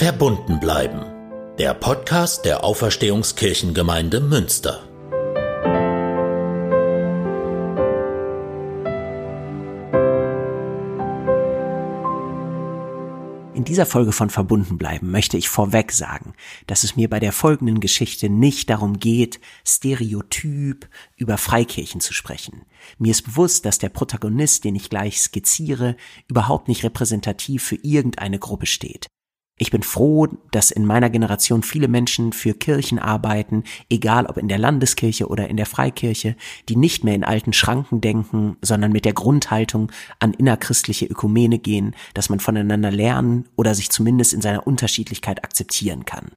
Verbunden bleiben. Der Podcast der Auferstehungskirchengemeinde Münster. In dieser Folge von Verbunden bleiben möchte ich vorweg sagen, dass es mir bei der folgenden Geschichte nicht darum geht, stereotyp über Freikirchen zu sprechen. Mir ist bewusst, dass der Protagonist, den ich gleich skizziere, überhaupt nicht repräsentativ für irgendeine Gruppe steht. Ich bin froh, dass in meiner Generation viele Menschen für Kirchen arbeiten, egal ob in der Landeskirche oder in der Freikirche, die nicht mehr in alten Schranken denken, sondern mit der Grundhaltung an innerchristliche Ökumene gehen, dass man voneinander lernen oder sich zumindest in seiner Unterschiedlichkeit akzeptieren kann.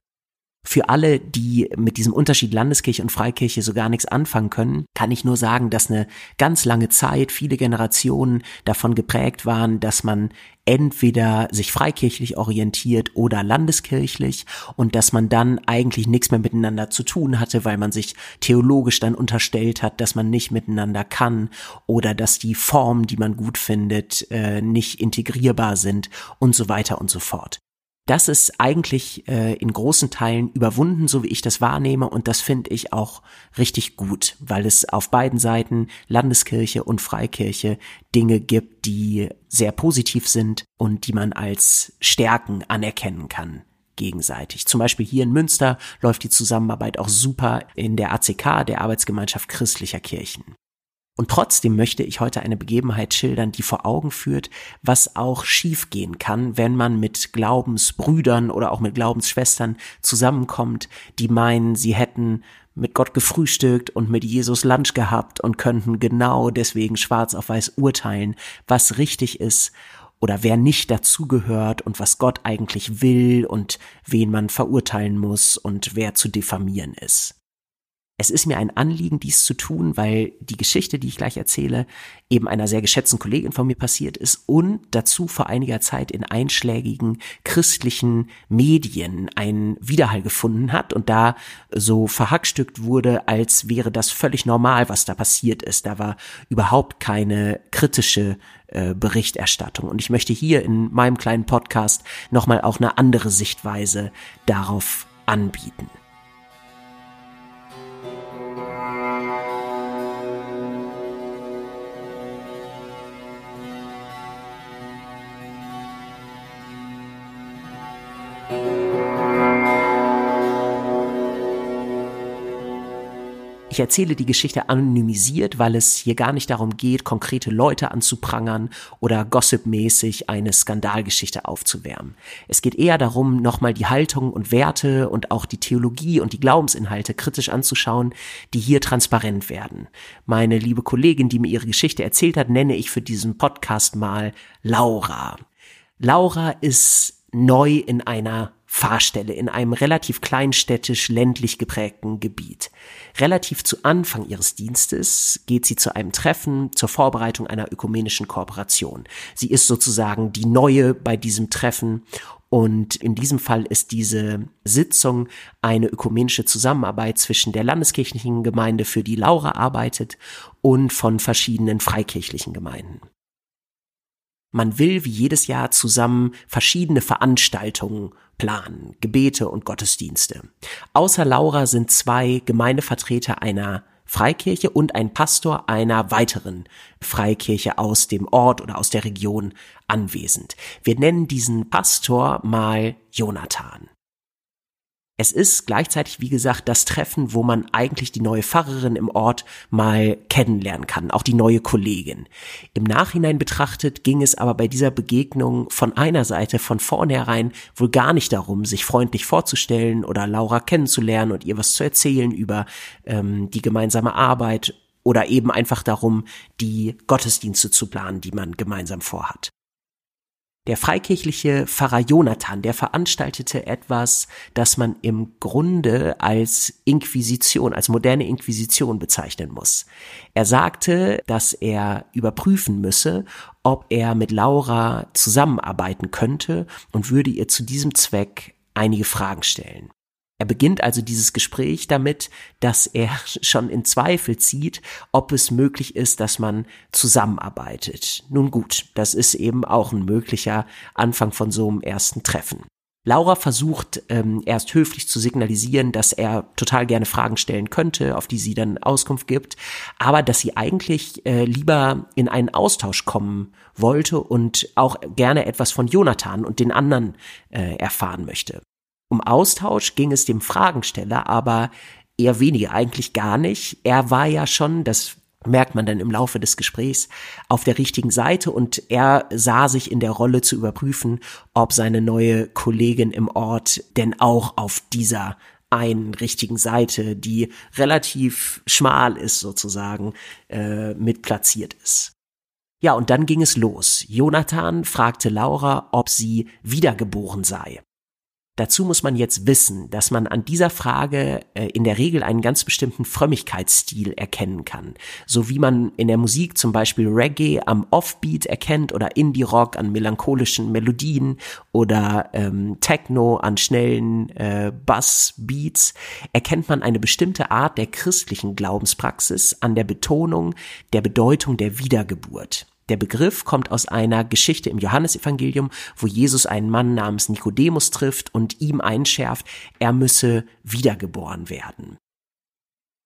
Für alle, die mit diesem Unterschied Landeskirche und Freikirche so gar nichts anfangen können, kann ich nur sagen, dass eine ganz lange Zeit, viele Generationen davon geprägt waren, dass man entweder sich freikirchlich orientiert oder landeskirchlich und dass man dann eigentlich nichts mehr miteinander zu tun hatte, weil man sich theologisch dann unterstellt hat, dass man nicht miteinander kann oder dass die Formen, die man gut findet, äh, nicht integrierbar sind und so weiter und so fort. Das ist eigentlich äh, in großen Teilen überwunden, so wie ich das wahrnehme, und das finde ich auch richtig gut, weil es auf beiden Seiten Landeskirche und Freikirche Dinge gibt, die sehr positiv sind und die man als Stärken anerkennen kann gegenseitig. Zum Beispiel hier in Münster läuft die Zusammenarbeit auch super in der ACK, der Arbeitsgemeinschaft christlicher Kirchen. Und trotzdem möchte ich heute eine Begebenheit schildern, die vor Augen führt, was auch schiefgehen kann, wenn man mit Glaubensbrüdern oder auch mit Glaubensschwestern zusammenkommt, die meinen, sie hätten mit Gott gefrühstückt und mit Jesus Lunch gehabt und könnten genau deswegen schwarz auf weiß urteilen, was richtig ist oder wer nicht dazugehört und was Gott eigentlich will und wen man verurteilen muss und wer zu diffamieren ist. Es ist mir ein Anliegen, dies zu tun, weil die Geschichte, die ich gleich erzähle, eben einer sehr geschätzten Kollegin von mir passiert ist und dazu vor einiger Zeit in einschlägigen christlichen Medien einen Widerhall gefunden hat und da so verhackstückt wurde, als wäre das völlig normal, was da passiert ist. Da war überhaupt keine kritische äh, Berichterstattung. Und ich möchte hier in meinem kleinen Podcast nochmal auch eine andere Sichtweise darauf anbieten. Ich erzähle die Geschichte anonymisiert, weil es hier gar nicht darum geht, konkrete Leute anzuprangern oder gossipmäßig eine Skandalgeschichte aufzuwärmen. Es geht eher darum, nochmal die Haltung und Werte und auch die Theologie und die Glaubensinhalte kritisch anzuschauen, die hier transparent werden. Meine liebe Kollegin, die mir ihre Geschichte erzählt hat, nenne ich für diesen Podcast mal Laura. Laura ist neu in einer Fahrstelle in einem relativ kleinstädtisch ländlich geprägten Gebiet. Relativ zu Anfang ihres Dienstes geht sie zu einem Treffen zur Vorbereitung einer ökumenischen Kooperation. Sie ist sozusagen die Neue bei diesem Treffen und in diesem Fall ist diese Sitzung eine ökumenische Zusammenarbeit zwischen der landeskirchlichen Gemeinde, für die Laura arbeitet, und von verschiedenen freikirchlichen Gemeinden. Man will wie jedes Jahr zusammen verschiedene Veranstaltungen planen, Gebete und Gottesdienste. Außer Laura sind zwei Gemeindevertreter einer Freikirche und ein Pastor einer weiteren Freikirche aus dem Ort oder aus der Region anwesend. Wir nennen diesen Pastor mal Jonathan. Es ist gleichzeitig, wie gesagt, das Treffen, wo man eigentlich die neue Pfarrerin im Ort mal kennenlernen kann, auch die neue Kollegin. Im Nachhinein betrachtet ging es aber bei dieser Begegnung von einer Seite von vornherein wohl gar nicht darum, sich freundlich vorzustellen oder Laura kennenzulernen und ihr was zu erzählen über ähm, die gemeinsame Arbeit oder eben einfach darum, die Gottesdienste zu planen, die man gemeinsam vorhat. Der freikirchliche Pfarrer Jonathan, der veranstaltete etwas, das man im Grunde als Inquisition, als moderne Inquisition bezeichnen muss. Er sagte, dass er überprüfen müsse, ob er mit Laura zusammenarbeiten könnte und würde ihr zu diesem Zweck einige Fragen stellen. Er beginnt also dieses Gespräch damit, dass er schon in Zweifel zieht, ob es möglich ist, dass man zusammenarbeitet. Nun gut, das ist eben auch ein möglicher Anfang von so einem ersten Treffen. Laura versucht ähm, erst höflich zu signalisieren, dass er total gerne Fragen stellen könnte, auf die sie dann Auskunft gibt, aber dass sie eigentlich äh, lieber in einen Austausch kommen wollte und auch gerne etwas von Jonathan und den anderen äh, erfahren möchte. Um Austausch ging es dem Fragensteller aber eher weniger, eigentlich gar nicht. Er war ja schon, das merkt man dann im Laufe des Gesprächs, auf der richtigen Seite und er sah sich in der Rolle zu überprüfen, ob seine neue Kollegin im Ort denn auch auf dieser einen richtigen Seite, die relativ schmal ist sozusagen, äh, mit platziert ist. Ja, und dann ging es los. Jonathan fragte Laura, ob sie wiedergeboren sei. Dazu muss man jetzt wissen, dass man an dieser Frage äh, in der Regel einen ganz bestimmten Frömmigkeitsstil erkennen kann. So wie man in der Musik zum Beispiel Reggae am Offbeat erkennt oder Indie-Rock an melancholischen Melodien oder ähm, Techno an schnellen äh, Bass-Beats, erkennt man eine bestimmte Art der christlichen Glaubenspraxis an der Betonung der Bedeutung der Wiedergeburt. Der Begriff kommt aus einer Geschichte im Johannesevangelium, wo Jesus einen Mann namens Nikodemus trifft und ihm einschärft, er müsse wiedergeboren werden.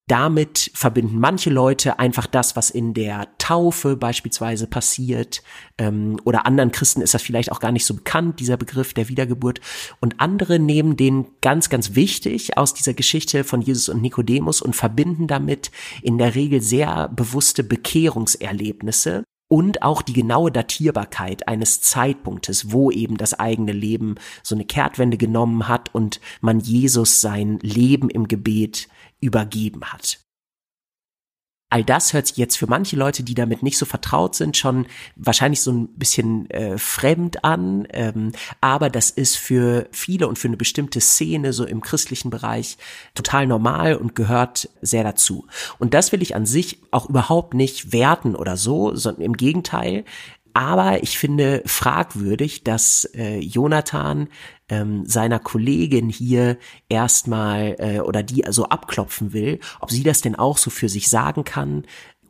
Damit verbinden manche Leute einfach das, was in der Taufe beispielsweise passiert, ähm, oder anderen Christen ist das vielleicht auch gar nicht so bekannt, dieser Begriff der Wiedergeburt. Und andere nehmen den ganz, ganz wichtig aus dieser Geschichte von Jesus und Nikodemus und verbinden damit in der Regel sehr bewusste Bekehrungserlebnisse, und auch die genaue Datierbarkeit eines Zeitpunktes, wo eben das eigene Leben so eine Kehrtwende genommen hat und man Jesus sein Leben im Gebet übergeben hat. All das hört sich jetzt für manche Leute, die damit nicht so vertraut sind, schon wahrscheinlich so ein bisschen äh, fremd an. Ähm, aber das ist für viele und für eine bestimmte Szene so im christlichen Bereich total normal und gehört sehr dazu. Und das will ich an sich auch überhaupt nicht werten oder so, sondern im Gegenteil. Aber ich finde fragwürdig, dass äh, Jonathan ähm, seiner Kollegin hier erstmal äh, oder die also abklopfen will, ob sie das denn auch so für sich sagen kann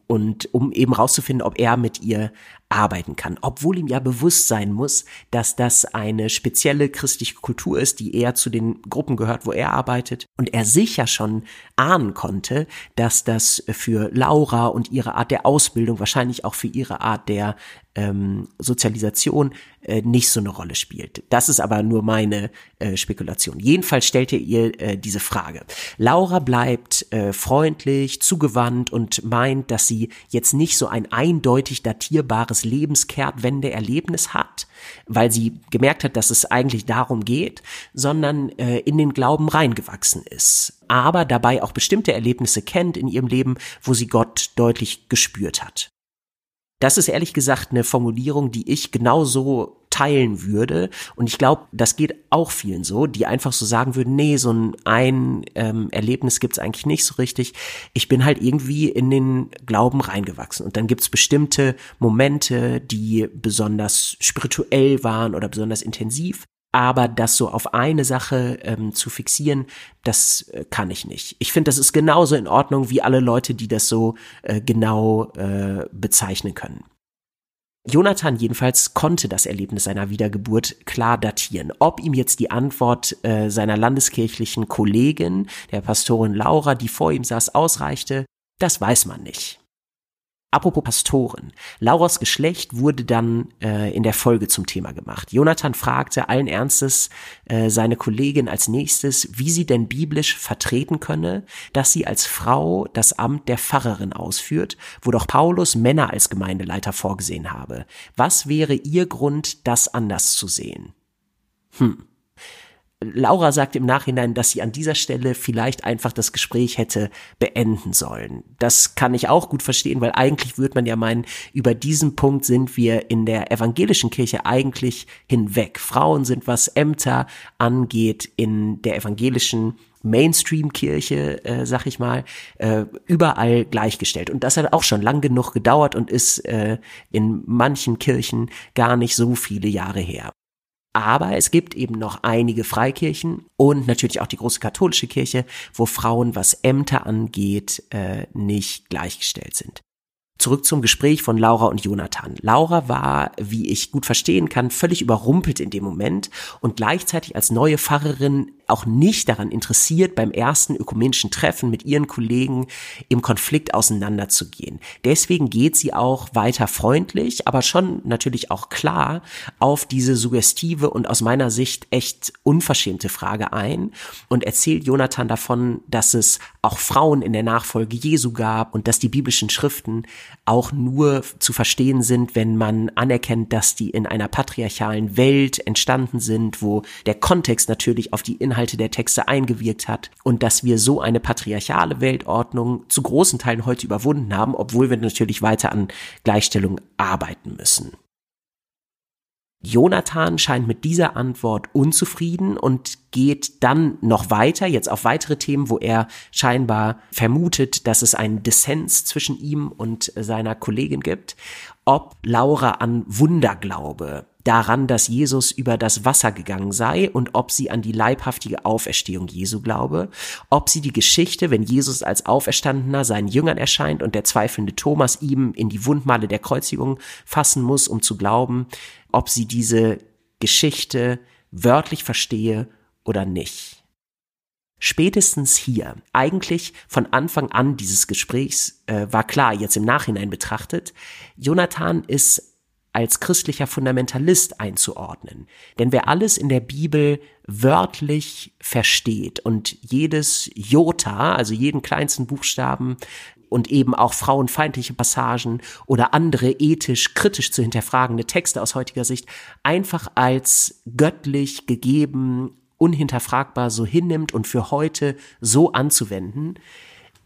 und um eben rauszufinden, ob er mit ihr arbeiten kann, obwohl ihm ja bewusst sein muss, dass das eine spezielle christliche Kultur ist, die eher zu den Gruppen gehört, wo er arbeitet und er sicher schon ahnen konnte, dass das für Laura und ihre Art der Ausbildung, wahrscheinlich auch für ihre Art der ähm, Sozialisation äh, nicht so eine Rolle spielt. Das ist aber nur meine äh, Spekulation. Jedenfalls stellt er ihr äh, diese Frage. Laura bleibt äh, freundlich, zugewandt und meint, dass sie jetzt nicht so ein eindeutig datierbares Lebenskehrtwende-Erlebnis hat, weil sie gemerkt hat, dass es eigentlich darum geht, sondern äh, in den Glauben reingewachsen ist, aber dabei auch bestimmte Erlebnisse kennt in ihrem Leben, wo sie Gott deutlich gespürt hat. Das ist ehrlich gesagt eine Formulierung, die ich genauso teilen würde. Und ich glaube, das geht auch vielen so, die einfach so sagen würden, nee, so ein, ein ähm, Erlebnis gibt's eigentlich nicht so richtig. Ich bin halt irgendwie in den Glauben reingewachsen. Und dann gibt's bestimmte Momente, die besonders spirituell waren oder besonders intensiv. Aber das so auf eine Sache ähm, zu fixieren, das äh, kann ich nicht. Ich finde, das ist genauso in Ordnung wie alle Leute, die das so äh, genau äh, bezeichnen können. Jonathan jedenfalls konnte das Erlebnis seiner Wiedergeburt klar datieren. Ob ihm jetzt die Antwort äh, seiner landeskirchlichen Kollegin, der Pastorin Laura, die vor ihm saß, ausreichte, das weiß man nicht. Apropos Pastoren. Lauras Geschlecht wurde dann äh, in der Folge zum Thema gemacht. Jonathan fragte allen Ernstes äh, seine Kollegin als nächstes, wie sie denn biblisch vertreten könne, dass sie als Frau das Amt der Pfarrerin ausführt, wo doch Paulus Männer als Gemeindeleiter vorgesehen habe. Was wäre ihr Grund, das anders zu sehen? Hm. Laura sagt im Nachhinein, dass sie an dieser Stelle vielleicht einfach das Gespräch hätte beenden sollen. Das kann ich auch gut verstehen, weil eigentlich würde man ja meinen, über diesen Punkt sind wir in der evangelischen Kirche eigentlich hinweg. Frauen sind, was Ämter angeht, in der evangelischen Mainstream-Kirche, äh, sag ich mal, äh, überall gleichgestellt. Und das hat auch schon lang genug gedauert und ist äh, in manchen Kirchen gar nicht so viele Jahre her. Aber es gibt eben noch einige Freikirchen und natürlich auch die große katholische Kirche, wo Frauen, was Ämter angeht, äh, nicht gleichgestellt sind. Zurück zum Gespräch von Laura und Jonathan. Laura war, wie ich gut verstehen kann, völlig überrumpelt in dem Moment und gleichzeitig als neue Pfarrerin auch nicht daran interessiert, beim ersten ökumenischen Treffen mit ihren Kollegen im Konflikt auseinanderzugehen. Deswegen geht sie auch weiter freundlich, aber schon natürlich auch klar auf diese suggestive und aus meiner Sicht echt unverschämte Frage ein und erzählt Jonathan davon, dass es auch Frauen in der Nachfolge Jesu gab und dass die biblischen Schriften auch nur zu verstehen sind, wenn man anerkennt, dass die in einer patriarchalen Welt entstanden sind, wo der Kontext natürlich auf die Inhalte der Texte eingewirkt hat und dass wir so eine patriarchale Weltordnung zu großen Teilen heute überwunden haben, obwohl wir natürlich weiter an Gleichstellung arbeiten müssen. Jonathan scheint mit dieser Antwort unzufrieden und geht dann noch weiter, jetzt auf weitere Themen, wo er scheinbar vermutet, dass es einen Dissens zwischen ihm und seiner Kollegin gibt, ob Laura an Wunder glaube, daran, dass Jesus über das Wasser gegangen sei und ob sie an die leibhaftige Auferstehung Jesu glaube, ob sie die Geschichte, wenn Jesus als Auferstandener seinen Jüngern erscheint und der zweifelnde Thomas ihm in die Wundmale der Kreuzigung fassen muss, um zu glauben, ob sie diese Geschichte wörtlich verstehe oder nicht. Spätestens hier, eigentlich von Anfang an dieses Gesprächs, äh, war klar, jetzt im Nachhinein betrachtet, Jonathan ist als christlicher Fundamentalist einzuordnen. Denn wer alles in der Bibel wörtlich versteht und jedes Jota, also jeden kleinsten Buchstaben und eben auch frauenfeindliche Passagen oder andere ethisch kritisch zu hinterfragende Texte aus heutiger Sicht einfach als göttlich gegeben, unhinterfragbar so hinnimmt und für heute so anzuwenden,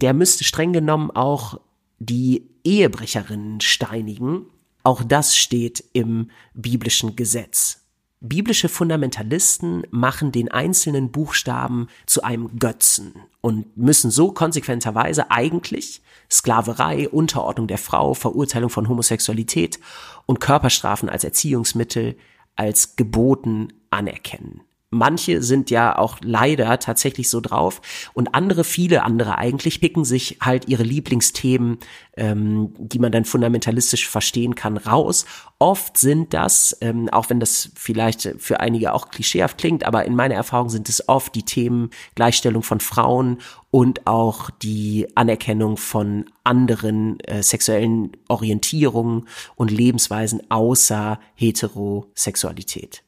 der müsste streng genommen auch die Ehebrecherinnen steinigen. Auch das steht im biblischen Gesetz. Biblische Fundamentalisten machen den einzelnen Buchstaben zu einem Götzen und müssen so konsequenterweise eigentlich Sklaverei, Unterordnung der Frau, Verurteilung von Homosexualität und Körperstrafen als Erziehungsmittel als geboten anerkennen manche sind ja auch leider tatsächlich so drauf und andere, viele andere eigentlich picken sich halt ihre Lieblingsthemen, ähm, die man dann fundamentalistisch verstehen kann, raus. Oft sind das, ähm, auch wenn das vielleicht für einige auch klischeehaft klingt, aber in meiner Erfahrung sind es oft die Themen Gleichstellung von Frauen und auch die Anerkennung von anderen äh, sexuellen Orientierungen und Lebensweisen außer Heterosexualität.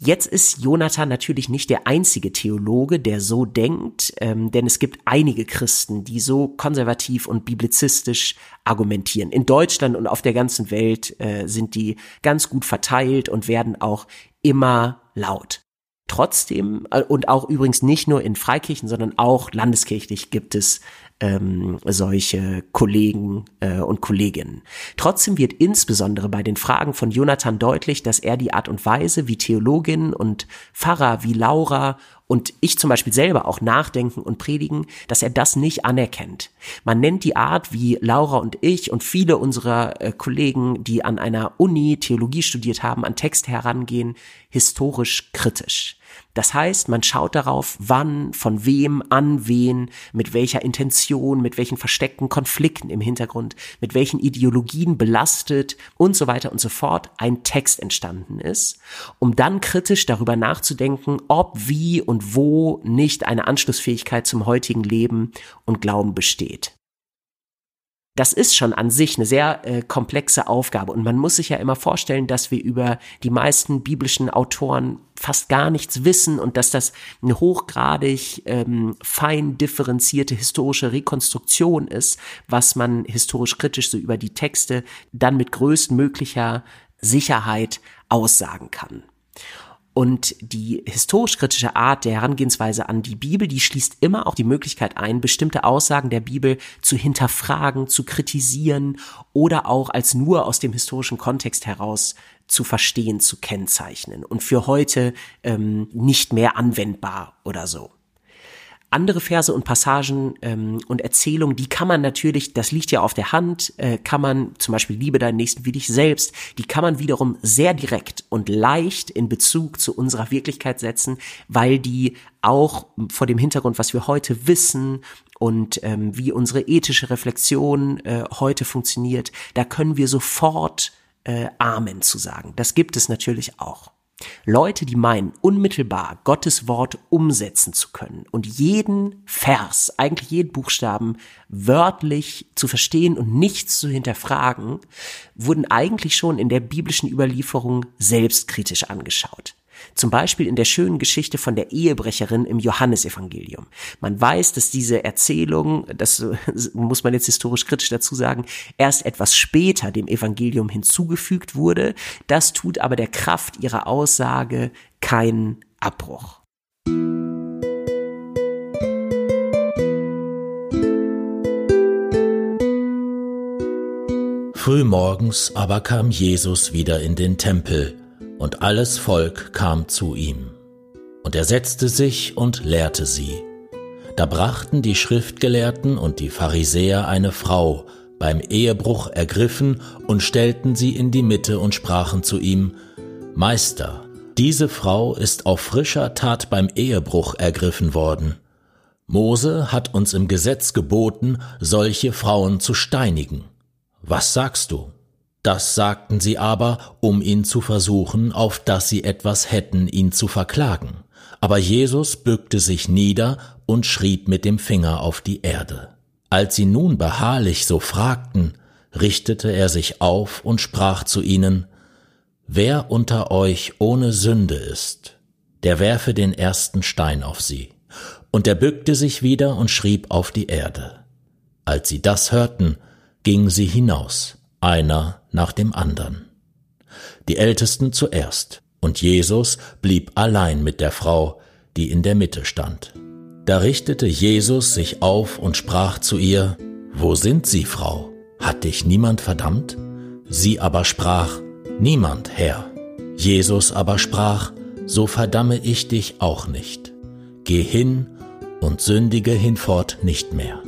Jetzt ist Jonathan natürlich nicht der einzige Theologe, der so denkt, ähm, denn es gibt einige Christen, die so konservativ und biblizistisch argumentieren. In Deutschland und auf der ganzen Welt äh, sind die ganz gut verteilt und werden auch immer laut. Trotzdem, äh, und auch übrigens nicht nur in Freikirchen, sondern auch landeskirchlich gibt es ähm, solche Kollegen äh, und Kolleginnen. Trotzdem wird insbesondere bei den Fragen von Jonathan deutlich, dass er die Art und Weise, wie Theologinnen und Pfarrer wie Laura und ich zum Beispiel selber auch nachdenken und predigen, dass er das nicht anerkennt. Man nennt die Art, wie Laura und ich und viele unserer äh, Kollegen, die an einer Uni Theologie studiert haben, an Texte herangehen, historisch kritisch. Das heißt, man schaut darauf, wann, von wem, an wen, mit welcher Intention, mit welchen versteckten Konflikten im Hintergrund, mit welchen Ideologien belastet und so weiter und so fort ein Text entstanden ist, um dann kritisch darüber nachzudenken, ob, wie und wo nicht eine Anschlussfähigkeit zum heutigen Leben und Glauben besteht das ist schon an sich eine sehr äh, komplexe Aufgabe. Und man muss sich ja immer vorstellen, dass wir über die meisten biblischen Autoren fast gar nichts wissen und dass das eine hochgradig ähm, fein differenzierte historische Rekonstruktion ist, was man historisch kritisch so über die Texte dann mit größtmöglicher Sicherheit aussagen kann. Und die historisch-kritische Art der Herangehensweise an die Bibel, die schließt immer auch die Möglichkeit ein, bestimmte Aussagen der Bibel zu hinterfragen, zu kritisieren oder auch als nur aus dem historischen Kontext heraus zu verstehen, zu kennzeichnen. Und für heute ähm, nicht mehr anwendbar oder so andere Verse und Passagen ähm, und Erzählungen, die kann man natürlich, das liegt ja auf der Hand, äh, kann man zum Beispiel Liebe deinen Nächsten wie dich selbst, die kann man wiederum sehr direkt und leicht in Bezug zu unserer Wirklichkeit setzen, weil die auch vor dem Hintergrund, was wir heute wissen und ähm, wie unsere ethische Reflexion äh, heute funktioniert, da können wir sofort äh, Amen zu sagen. Das gibt es natürlich auch. Leute, die meinen, unmittelbar Gottes Wort umsetzen zu können und jeden Vers, eigentlich jeden Buchstaben wörtlich zu verstehen und nichts zu hinterfragen, wurden eigentlich schon in der biblischen Überlieferung selbstkritisch angeschaut. Zum Beispiel in der schönen Geschichte von der Ehebrecherin im Johannesevangelium. Man weiß, dass diese Erzählung, das muss man jetzt historisch kritisch dazu sagen, erst etwas später dem Evangelium hinzugefügt wurde. Das tut aber der Kraft ihrer Aussage keinen Abbruch. Frühmorgens aber kam Jesus wieder in den Tempel, und alles Volk kam zu ihm. Und er setzte sich und lehrte sie. Da brachten die Schriftgelehrten und die Pharisäer eine Frau, beim Ehebruch ergriffen, und stellten sie in die Mitte und sprachen zu ihm, Meister, diese Frau ist auf frischer Tat beim Ehebruch ergriffen worden. Mose hat uns im Gesetz geboten, solche Frauen zu steinigen. Was sagst du? Das sagten sie aber, um ihn zu versuchen, auf dass sie etwas hätten, ihn zu verklagen. Aber Jesus bückte sich nieder und schrieb mit dem Finger auf die Erde. Als sie nun beharrlich so fragten, richtete er sich auf und sprach zu ihnen, Wer unter euch ohne Sünde ist, der werfe den ersten Stein auf sie. Und er bückte sich wieder und schrieb auf die Erde. Als sie das hörten, gingen sie hinaus einer nach dem andern. Die Ältesten zuerst, und Jesus blieb allein mit der Frau, die in der Mitte stand. Da richtete Jesus sich auf und sprach zu ihr, Wo sind Sie, Frau? Hat dich niemand verdammt? Sie aber sprach, Niemand, Herr. Jesus aber sprach, So verdamme ich dich auch nicht. Geh hin und sündige hinfort nicht mehr.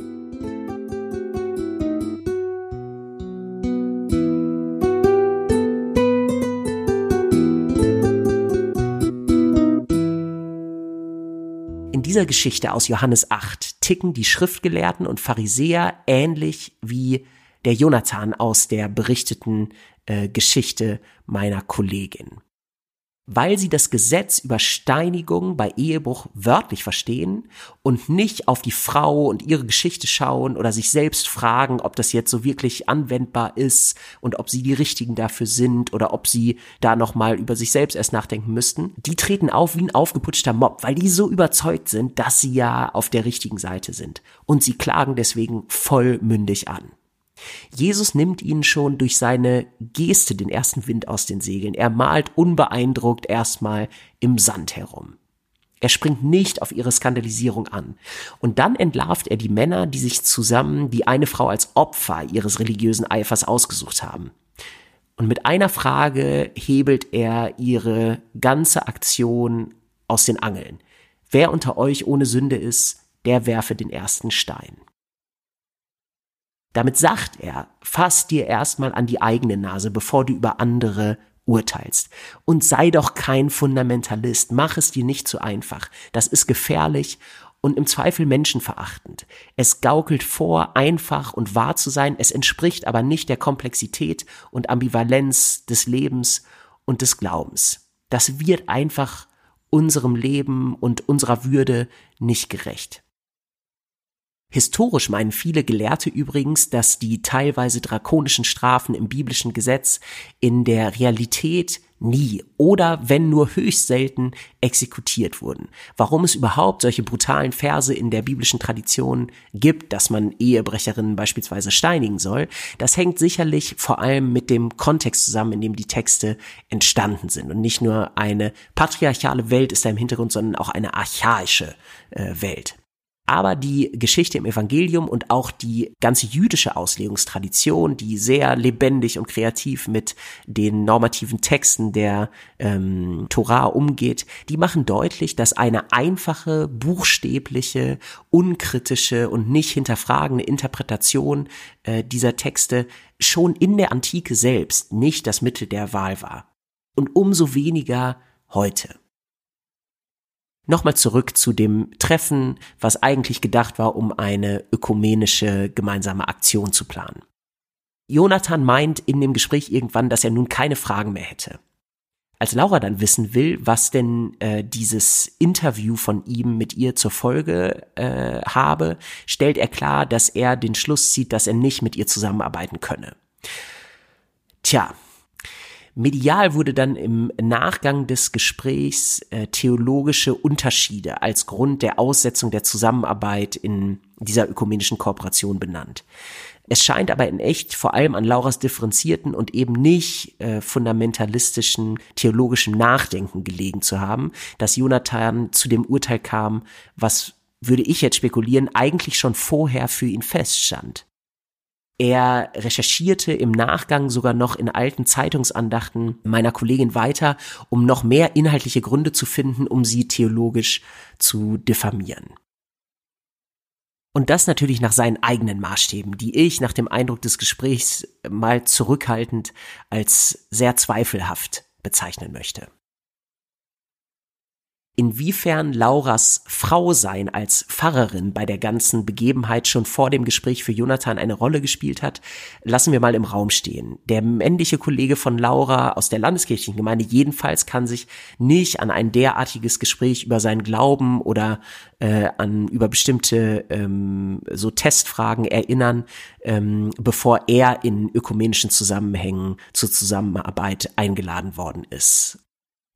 Dieser Geschichte aus Johannes 8 ticken die Schriftgelehrten und Pharisäer ähnlich wie der Jonathan aus der berichteten äh, Geschichte meiner Kollegin weil sie das Gesetz über Steinigung bei Ehebruch wörtlich verstehen und nicht auf die Frau und ihre Geschichte schauen oder sich selbst fragen, ob das jetzt so wirklich anwendbar ist und ob sie die richtigen dafür sind oder ob sie da noch mal über sich selbst erst nachdenken müssten. Die treten auf wie ein aufgeputschter Mob, weil die so überzeugt sind, dass sie ja auf der richtigen Seite sind und sie klagen deswegen vollmündig an. Jesus nimmt ihnen schon durch seine Geste den ersten Wind aus den Segeln. Er malt unbeeindruckt erstmal im Sand herum. Er springt nicht auf ihre Skandalisierung an. Und dann entlarvt er die Männer, die sich zusammen die eine Frau als Opfer ihres religiösen Eifers ausgesucht haben. Und mit einer Frage hebelt er ihre ganze Aktion aus den Angeln. Wer unter euch ohne Sünde ist, der werfe den ersten Stein. Damit sagt er, fass dir erstmal an die eigene Nase, bevor du über andere urteilst. Und sei doch kein Fundamentalist, mach es dir nicht zu einfach. Das ist gefährlich und im Zweifel menschenverachtend. Es gaukelt vor, einfach und wahr zu sein, es entspricht aber nicht der Komplexität und Ambivalenz des Lebens und des Glaubens. Das wird einfach unserem Leben und unserer Würde nicht gerecht. Historisch meinen viele Gelehrte übrigens, dass die teilweise drakonischen Strafen im biblischen Gesetz in der Realität nie oder wenn nur höchst selten exekutiert wurden. Warum es überhaupt solche brutalen Verse in der biblischen Tradition gibt, dass man Ehebrecherinnen beispielsweise steinigen soll, das hängt sicherlich vor allem mit dem Kontext zusammen, in dem die Texte entstanden sind. Und nicht nur eine patriarchale Welt ist da im Hintergrund, sondern auch eine archaische äh, Welt. Aber die Geschichte im Evangelium und auch die ganze jüdische Auslegungstradition, die sehr lebendig und kreativ mit den normativen Texten der ähm, Torah umgeht, die machen deutlich, dass eine einfache, buchstäbliche, unkritische und nicht hinterfragende Interpretation äh, dieser Texte schon in der Antike selbst nicht das Mittel der Wahl war. Und umso weniger heute. Nochmal zurück zu dem Treffen, was eigentlich gedacht war, um eine ökumenische gemeinsame Aktion zu planen. Jonathan meint in dem Gespräch irgendwann, dass er nun keine Fragen mehr hätte. Als Laura dann wissen will, was denn äh, dieses Interview von ihm mit ihr zur Folge äh, habe, stellt er klar, dass er den Schluss zieht, dass er nicht mit ihr zusammenarbeiten könne. Tja, medial wurde dann im Nachgang des Gesprächs äh, theologische Unterschiede als Grund der Aussetzung der Zusammenarbeit in dieser ökumenischen Kooperation benannt. Es scheint aber in echt vor allem an Lauras differenzierten und eben nicht äh, fundamentalistischen theologischen Nachdenken gelegen zu haben, dass Jonathan zu dem Urteil kam, was würde ich jetzt spekulieren, eigentlich schon vorher für ihn feststand. Er recherchierte im Nachgang sogar noch in alten Zeitungsandachten meiner Kollegin weiter, um noch mehr inhaltliche Gründe zu finden, um sie theologisch zu diffamieren. Und das natürlich nach seinen eigenen Maßstäben, die ich nach dem Eindruck des Gesprächs mal zurückhaltend als sehr zweifelhaft bezeichnen möchte. Inwiefern Lauras Frau sein als Pfarrerin bei der ganzen Begebenheit schon vor dem Gespräch für Jonathan eine Rolle gespielt hat, lassen wir mal im Raum stehen. Der männliche Kollege von Laura aus der landeskirchlichen Gemeinde jedenfalls kann sich nicht an ein derartiges Gespräch über seinen Glauben oder äh, an über bestimmte ähm, so Testfragen erinnern, ähm, bevor er in ökumenischen Zusammenhängen zur Zusammenarbeit eingeladen worden ist.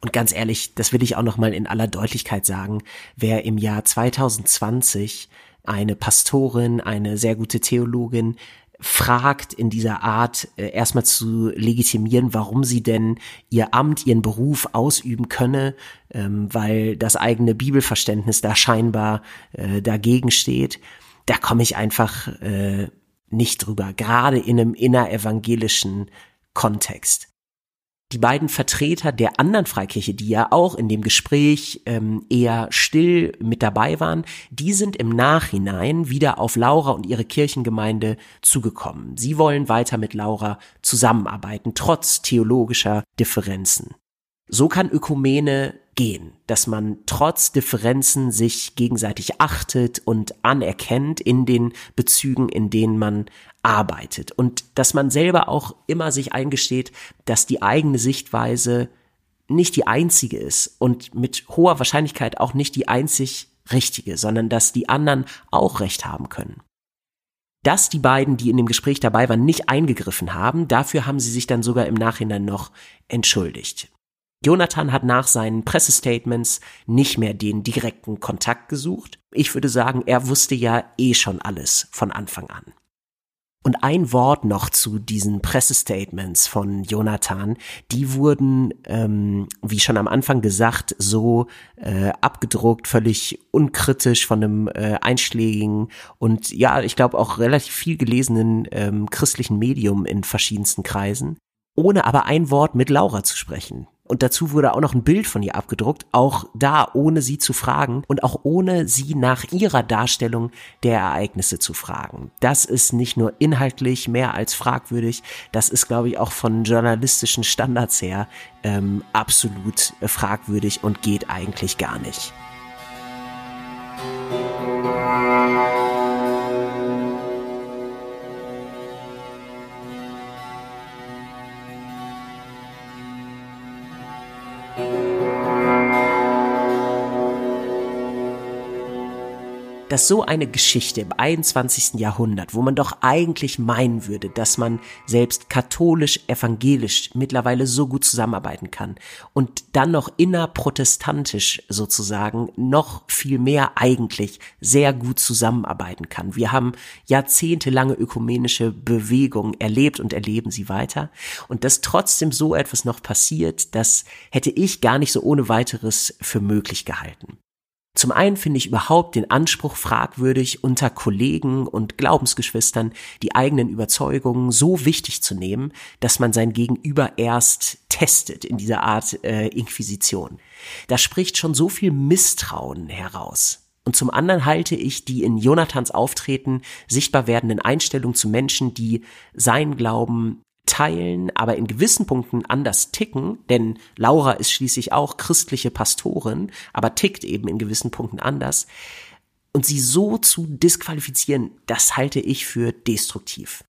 Und ganz ehrlich, das will ich auch noch mal in aller Deutlichkeit sagen, wer im Jahr 2020 eine Pastorin, eine sehr gute Theologin fragt in dieser Art äh, erstmal zu legitimieren, warum sie denn ihr Amt, ihren Beruf ausüben könne, ähm, weil das eigene Bibelverständnis da scheinbar äh, dagegen steht, da komme ich einfach äh, nicht drüber, gerade in einem innerevangelischen Kontext die beiden Vertreter der anderen Freikirche, die ja auch in dem Gespräch ähm, eher still mit dabei waren, die sind im Nachhinein wieder auf Laura und ihre Kirchengemeinde zugekommen. Sie wollen weiter mit Laura zusammenarbeiten, trotz theologischer Differenzen. So kann Ökumene gehen, dass man trotz Differenzen sich gegenseitig achtet und anerkennt in den Bezügen, in denen man arbeitet und dass man selber auch immer sich eingesteht, dass die eigene Sichtweise nicht die einzige ist und mit hoher Wahrscheinlichkeit auch nicht die einzig richtige, sondern dass die anderen auch recht haben können. Dass die beiden, die in dem Gespräch dabei waren, nicht eingegriffen haben, dafür haben sie sich dann sogar im Nachhinein noch entschuldigt. Jonathan hat nach seinen Pressestatements nicht mehr den direkten Kontakt gesucht. Ich würde sagen, er wusste ja eh schon alles von Anfang an. Und ein Wort noch zu diesen Pressestatements von Jonathan. Die wurden, ähm, wie schon am Anfang gesagt, so äh, abgedruckt, völlig unkritisch von einem äh, einschlägigen und ja, ich glaube auch relativ viel gelesenen ähm, christlichen Medium in verschiedensten Kreisen, ohne aber ein Wort mit Laura zu sprechen. Und dazu wurde auch noch ein Bild von ihr abgedruckt, auch da ohne sie zu fragen und auch ohne sie nach ihrer Darstellung der Ereignisse zu fragen. Das ist nicht nur inhaltlich mehr als fragwürdig, das ist, glaube ich, auch von journalistischen Standards her ähm, absolut fragwürdig und geht eigentlich gar nicht. Dass so eine Geschichte im 21. Jahrhundert, wo man doch eigentlich meinen würde, dass man selbst katholisch, evangelisch mittlerweile so gut zusammenarbeiten kann und dann noch innerprotestantisch sozusagen noch viel mehr eigentlich sehr gut zusammenarbeiten kann. Wir haben jahrzehntelange ökumenische Bewegungen erlebt und erleben sie weiter und dass trotzdem so etwas noch passiert, das hätte ich gar nicht so ohne weiteres für möglich gehalten. Zum einen finde ich überhaupt den Anspruch fragwürdig, unter Kollegen und Glaubensgeschwistern die eigenen Überzeugungen so wichtig zu nehmen, dass man sein Gegenüber erst testet in dieser Art äh, Inquisition. Da spricht schon so viel Misstrauen heraus. Und zum anderen halte ich die in Jonathans Auftreten sichtbar werdenden Einstellungen zu Menschen, die sein Glauben teilen, aber in gewissen Punkten anders ticken, denn Laura ist schließlich auch christliche Pastorin, aber tickt eben in gewissen Punkten anders. Und sie so zu disqualifizieren, das halte ich für destruktiv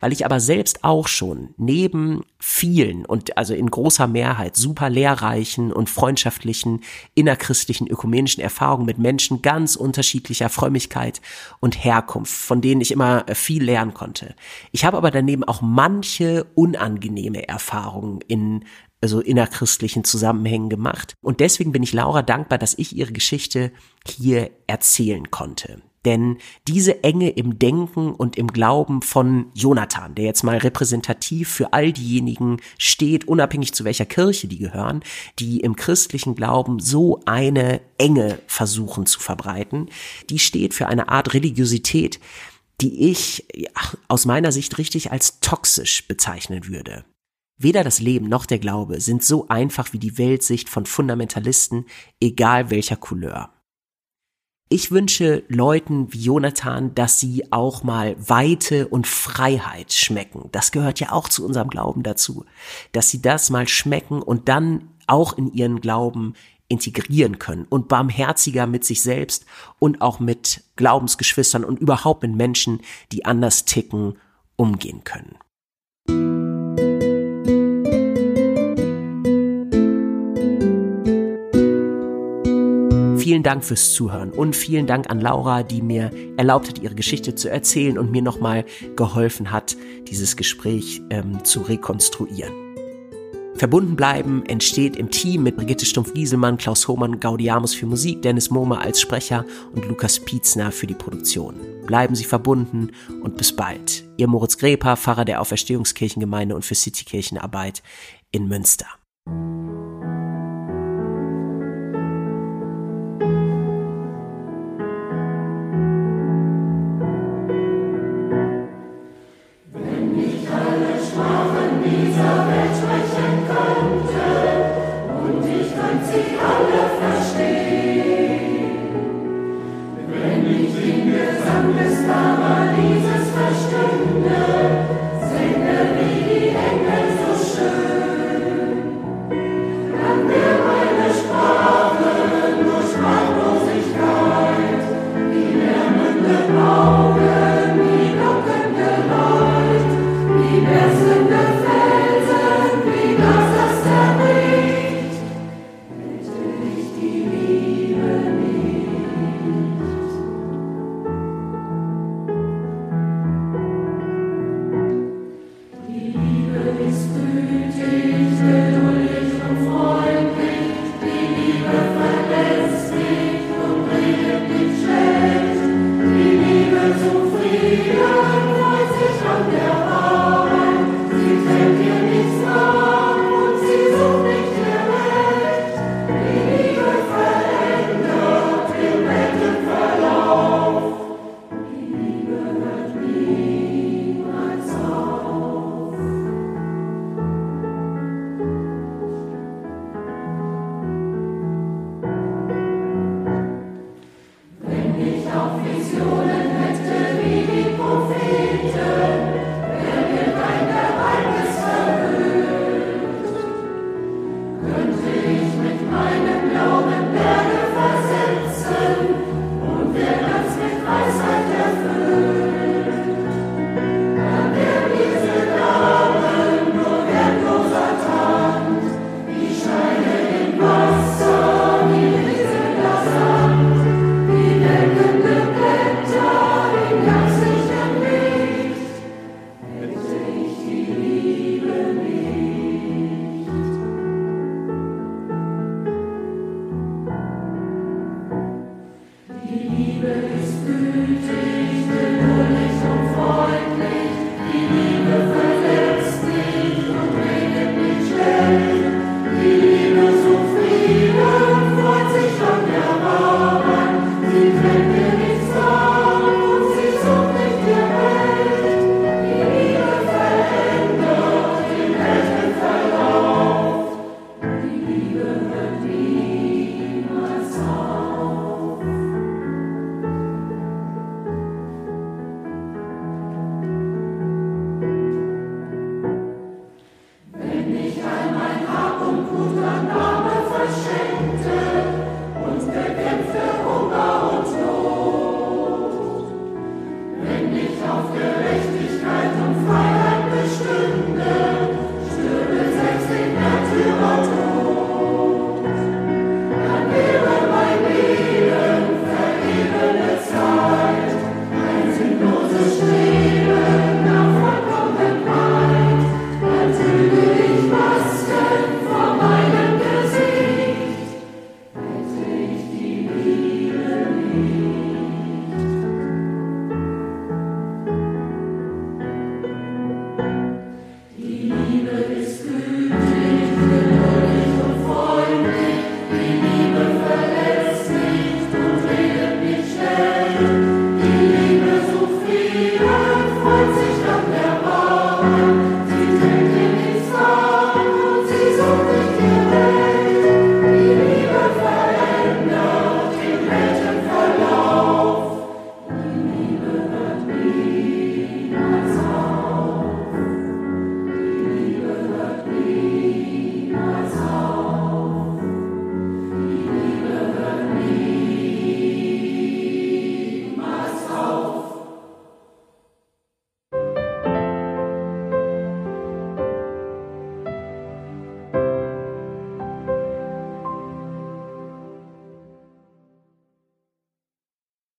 weil ich aber selbst auch schon neben vielen und also in großer Mehrheit super lehrreichen und freundschaftlichen innerchristlichen ökumenischen Erfahrungen mit Menschen ganz unterschiedlicher Frömmigkeit und Herkunft, von denen ich immer viel lernen konnte. Ich habe aber daneben auch manche unangenehme Erfahrungen in also innerchristlichen Zusammenhängen gemacht. Und deswegen bin ich Laura dankbar, dass ich ihre Geschichte hier erzählen konnte. Denn diese Enge im Denken und im Glauben von Jonathan, der jetzt mal repräsentativ für all diejenigen steht, unabhängig zu welcher Kirche die gehören, die im christlichen Glauben so eine Enge versuchen zu verbreiten, die steht für eine Art Religiosität, die ich aus meiner Sicht richtig als toxisch bezeichnen würde. Weder das Leben noch der Glaube sind so einfach wie die Weltsicht von Fundamentalisten, egal welcher Couleur. Ich wünsche Leuten wie Jonathan, dass sie auch mal Weite und Freiheit schmecken. Das gehört ja auch zu unserem Glauben dazu. Dass sie das mal schmecken und dann auch in ihren Glauben integrieren können und barmherziger mit sich selbst und auch mit Glaubensgeschwistern und überhaupt mit Menschen, die anders ticken, umgehen können. Vielen Dank fürs Zuhören und vielen Dank an Laura, die mir erlaubt hat, ihre Geschichte zu erzählen und mir nochmal geholfen hat, dieses Gespräch ähm, zu rekonstruieren. Verbunden bleiben entsteht im Team mit Brigitte Stumpf-Gieselmann, Klaus Hohmann, Gaudiamus für Musik, Dennis Mohmer als Sprecher und Lukas Pietzner für die Produktion. Bleiben Sie verbunden und bis bald. Ihr Moritz Greper, Pfarrer der Auferstehungskirchengemeinde und für Citykirchenarbeit in Münster. Könnte